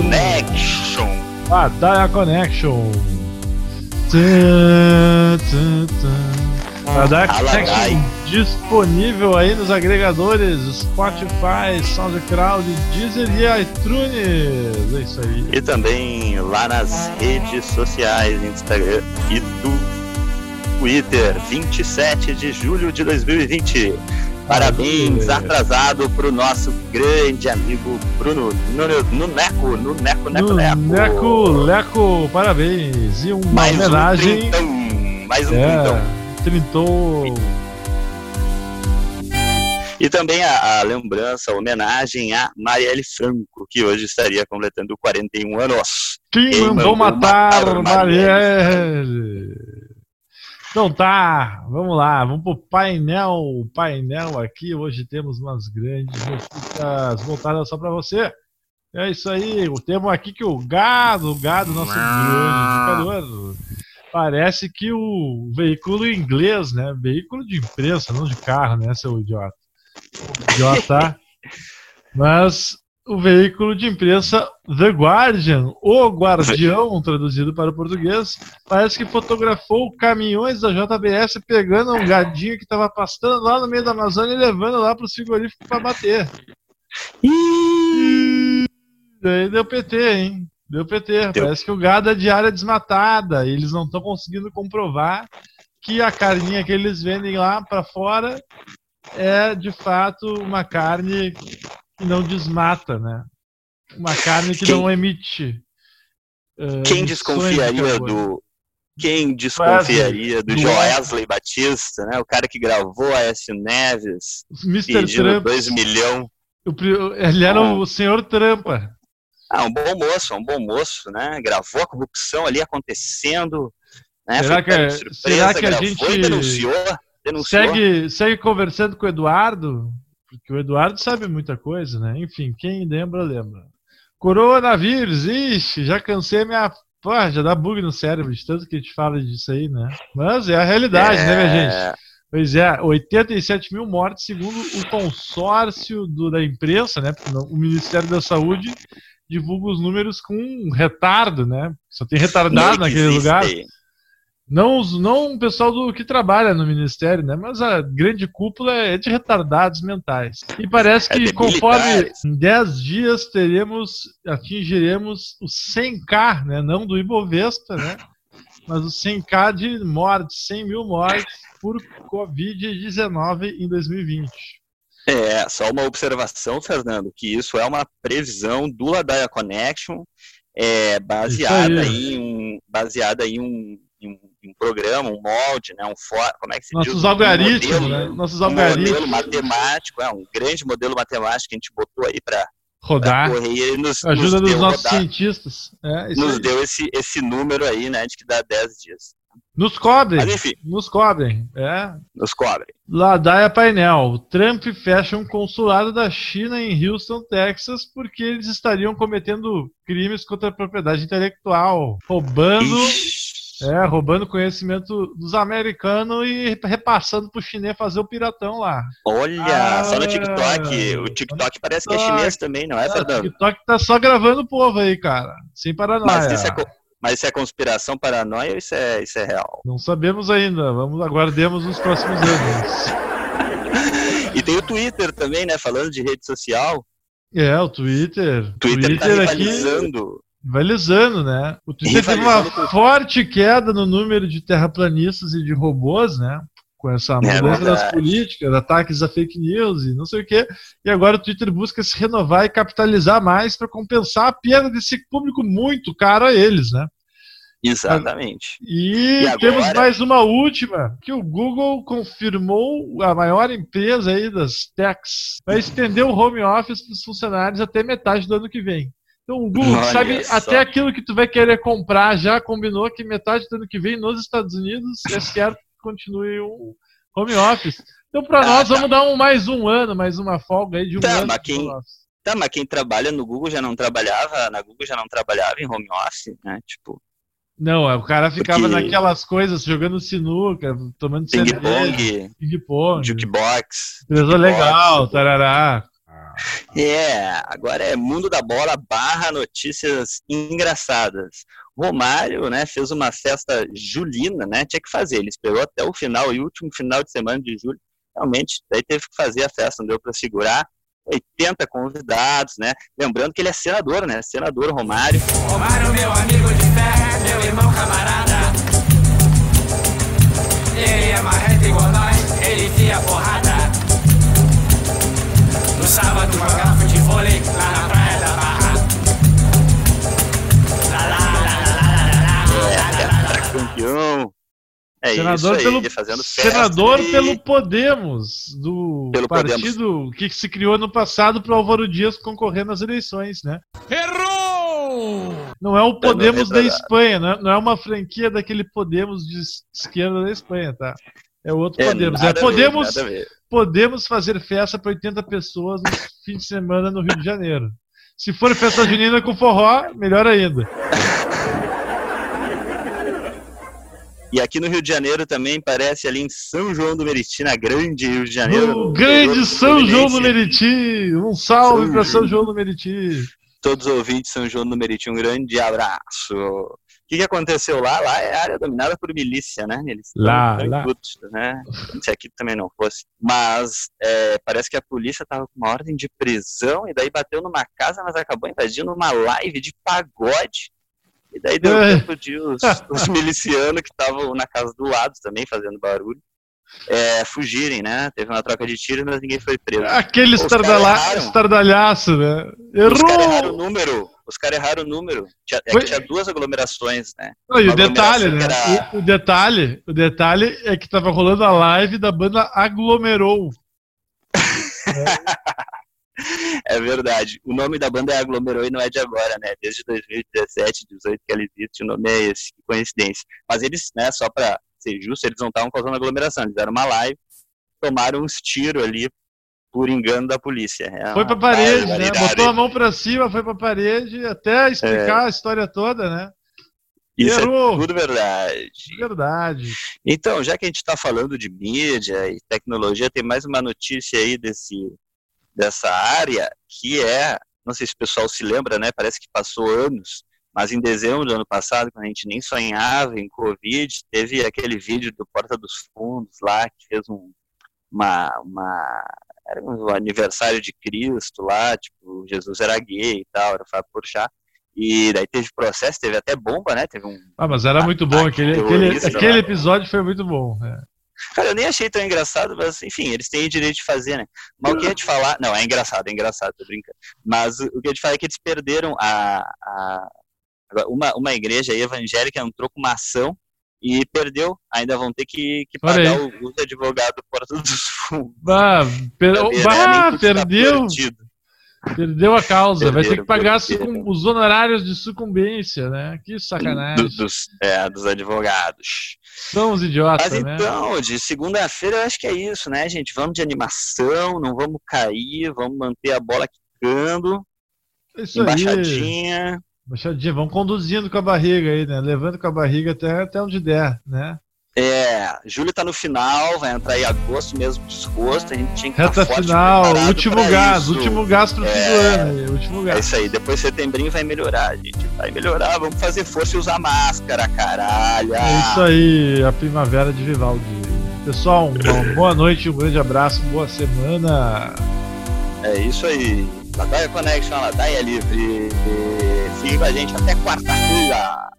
mais um Ladaia Connection. Connection. Tã, tã, tã. Ladaia Connection disponível aí nos agregadores Spotify, SoundCloud, Deezer e iTunes. É isso aí. E também lá nas redes sociais, Instagram e Twitter, 27 de julho de 2020. Parabéns atrasado para o nosso grande amigo Bruno Nuneco, Nuneco, Neco, Neco. Neco, Leco, parabéns. E uma mais homenagem. Um trintão, mais um é, trintou. E também a, a, lembrança, a homenagem a Marielle Franco, que hoje estaria completando 41 anos. Quem, Quem mandou, mandou matar, matar Marielle? Marielle? Então tá, vamos lá, vamos pro painel, painel aqui. Hoje temos umas grandes notícias voltadas só para você. É isso aí, temos aqui que o gado, o gado, nosso grande indicador, parece que o veículo inglês, né? Veículo de imprensa, não de carro, né, seu idiota? Idiota. Mas o veículo de imprensa The Guardian, o Guardião, traduzido para o português, parece que fotografou caminhões da JBS pegando um gadinho que estava pastando lá no meio da Amazônia e levando lá para o frigorífico para bater. E daí deu PT, hein? Deu PT. Deu. Parece que o gado é de área desmatada. E eles não estão conseguindo comprovar que a carninha que eles vendem lá para fora é de fato uma carne não desmata, né? Uma carne que quem, não emite. Uh, quem desconfiaria do. Quem desconfiaria do Joesley Batista, né? O cara que gravou a S. Neves, Mr. pedindo 2 milhões. Ele era ah. o senhor Trampa. Ah, um bom moço, um bom moço, né? Gravou a corrupção ali acontecendo. Né? Será, que, é- surpresa, será que a gente denunciou, denunciou. Segue, segue conversando com o Eduardo? Porque o Eduardo sabe muita coisa, né? Enfim, quem lembra, lembra. Coronavírus, ixi, já cansei minha. Porra, já dá bug no cérebro de tanto que a gente fala disso aí, né? Mas é a realidade, é... né, minha gente? Pois é, 87 mil mortes, segundo o consórcio do, da imprensa, né? O Ministério da Saúde divulga os números com um retardo, né? Só tem retardado naquele lugar. Não, não o pessoal do que trabalha no ministério, né? Mas a grande cúpula é de retardados mentais. E parece é que é conforme em 10 dias teremos, atingiremos o 100k, né? Não do Ibovespa, né? Mas o 100k de mortes, 100 mil mortes por Covid-19 em 2020. É, só uma observação, Fernando, que isso é uma previsão do Ladaia Connection, é, baseada, em um, baseada em um um, um, programa, um molde, né, um for, como é que se Nossos diz? Algoritmos, um modelo, né? Nossos algoritmos. Um modelo matemático, é, um grande modelo matemático que a gente botou aí para rodar. Pra correr, nos, Ajuda nos dos nossos rodar, cientistas. É, nos aí. deu esse, esse número aí, né, de que dá 10 dias. Nos cobrem. Mas, enfim. Nos cobrem. É. Nos cobrem. Ladaia Painel. Trump fecha um consulado da China em Houston, Texas, porque eles estariam cometendo crimes contra a propriedade intelectual, roubando. Ixi é, roubando conhecimento dos americanos e repassando pro chinês fazer o piratão lá. Olha, ah, só no TikTok. O TikTok parece que é chinês também, não é, Fernando? O TikTok tá só gravando o povo aí, cara. Sem paranoia. Mas isso é, mas isso é conspiração, paranoia ou isso é, isso é real? Não sabemos ainda. Vamos aguardemos os próximos anos. e tem o Twitter também, né? Falando de rede social. É, o Twitter. Twitter, tá Twitter tá rivalizando. Aqui Rivalizando, né? O Twitter teve uma com... forte queda no número de terraplanistas e de robôs, né? Com essa é mudança é das políticas, ataques a fake news e não sei o quê. E agora o Twitter busca se renovar e capitalizar mais para compensar a perda desse público muito caro a eles, né? Exatamente. E, e agora... temos mais uma última, que o Google confirmou, a maior empresa aí das techs, vai estender o home office dos funcionários até metade do ano que vem. Então, o Google Olha sabe só. até aquilo que tu vai querer comprar, já combinou que metade do ano que vem nos Estados Unidos é certo que continue o home office. Então, para ah, nós, tá. vamos dar um, mais um ano, mais uma folga aí de um tá, ano. Mas quem, tá, mas quem trabalha no Google já não trabalhava, na Google já não trabalhava em home office, né? Tipo. Não, o cara ficava Porque... naquelas coisas, jogando sinuca, tomando ping-pong, ping-pong, jukebox. Empresa legal, tarará. É, agora é mundo da bola barra notícias engraçadas. Romário, né, fez uma festa julina, né, tinha que fazer, ele esperou até o final, e último final de semana de julho, realmente, daí teve que fazer a festa, não deu para segurar, 80 convidados, né, lembrando que ele é senador, né, senador Romário. Romário, meu amigo de É senador isso aí, pelo, fazendo Senador e... pelo Podemos, do pelo partido Podemos. que se criou no passado para o Álvaro Dias concorrer nas eleições, né? Errou! Não é o Podemos da Espanha, né? não é uma franquia daquele Podemos de esquerda da Espanha, tá? É o outro é, Podemos. É Podemos, ver, Podemos fazer festa para 80 pessoas no fim de semana no Rio de Janeiro. Se for festa junina com forró, melhor ainda. E aqui no Rio de Janeiro também parece ali em São João do Meriti, na grande Rio de Janeiro. No grande São João do Meriti! Um salve para São João do Meriti! Todos os ouvintes de São João do Meriti, um grande abraço. O que, que aconteceu lá? Lá é área dominada por milícia, né? Eles lá, lá. né? Se aqui também não fosse. Mas é, parece que a polícia estava com uma ordem de prisão e daí bateu numa casa, mas acabou invadindo uma live de pagode e daí deu é. tempo de os, os milicianos que estavam na casa do lado também fazendo barulho. É, fugirem, né? Teve uma troca de tiros, mas ninguém foi preso. Aquele estardalha... estardalhaço, né? Errou! Os caras erraram o número. Os caras erraram o número. Tinha, é tinha duas aglomerações, né? Não, e o detalhe, né? Era... O, o, detalhe, o detalhe é que tava rolando a live da banda Aglomerou. é. É verdade. O nome da banda é Aglomerou e não é de agora, né? Desde 2017, 2018 que ela existe, o nome é esse. Que coincidência. Mas eles, né, só pra ser justo, eles não estavam causando aglomeração. Eles fizeram uma live, tomaram uns tiros ali por engano da polícia. É foi pra parede, né? Botou a mão pra cima, foi pra parede, até explicar é. a história toda, né? Isso é Errou. é tudo verdade. Verdade. Então, já que a gente está falando de mídia e tecnologia, tem mais uma notícia aí desse dessa área, que é, não sei se o pessoal se lembra, né? Parece que passou anos, mas em dezembro do ano passado, quando a gente nem sonhava em Covid, teve aquele vídeo do Porta dos Fundos lá, que fez um, uma, uma era um aniversário de Cristo lá, tipo, Jesus era gay e tal, era Fábio Porchat. E daí teve processo, teve até bomba, né? Teve um. Ah, mas era muito bom. Aquele, aquele, aquele episódio foi muito bom. É. Cara, eu nem achei tão engraçado, mas enfim, eles têm o direito de fazer, né? Mas o que eu ia te falar. Não, é engraçado, é engraçado, tô brincando. Mas o que eu ia te falar é que eles perderam a. a uma, uma igreja evangélica entrou com uma ação e perdeu. Ainda vão ter que, que pagar o, o advogado por todos os fundos. Bah, per... bah, perdeu. Perdeu a causa, Perderam, vai ter que pagar sucum... os honorários de sucumbência, né? Que sacanagem. Do, dos, é, dos advogados. São os idiotas, Mas né? então, de segunda-feira eu acho que é isso, né, gente? Vamos de animação, não vamos cair, vamos manter a bola quicando. Isso embaixadinha. Aí. Embaixadinha, vamos conduzindo com a barriga aí, né? Levando com a barriga até, até onde der, né? É, julho tá no final, vai entrar em agosto mesmo desgosto, a gente tinha que Reta final, último gás, isso. último gás pro fim do é, ano, último gás. É isso aí, depois setembrinho vai melhorar, a gente vai melhorar, vamos fazer força e usar máscara, caralho. É isso aí, a primavera de Vivaldi. Pessoal, uma boa noite, um grande abraço, boa semana. É isso aí, Ladaia Connection, Ladaia Livre, fique com a gente até quarta-feira.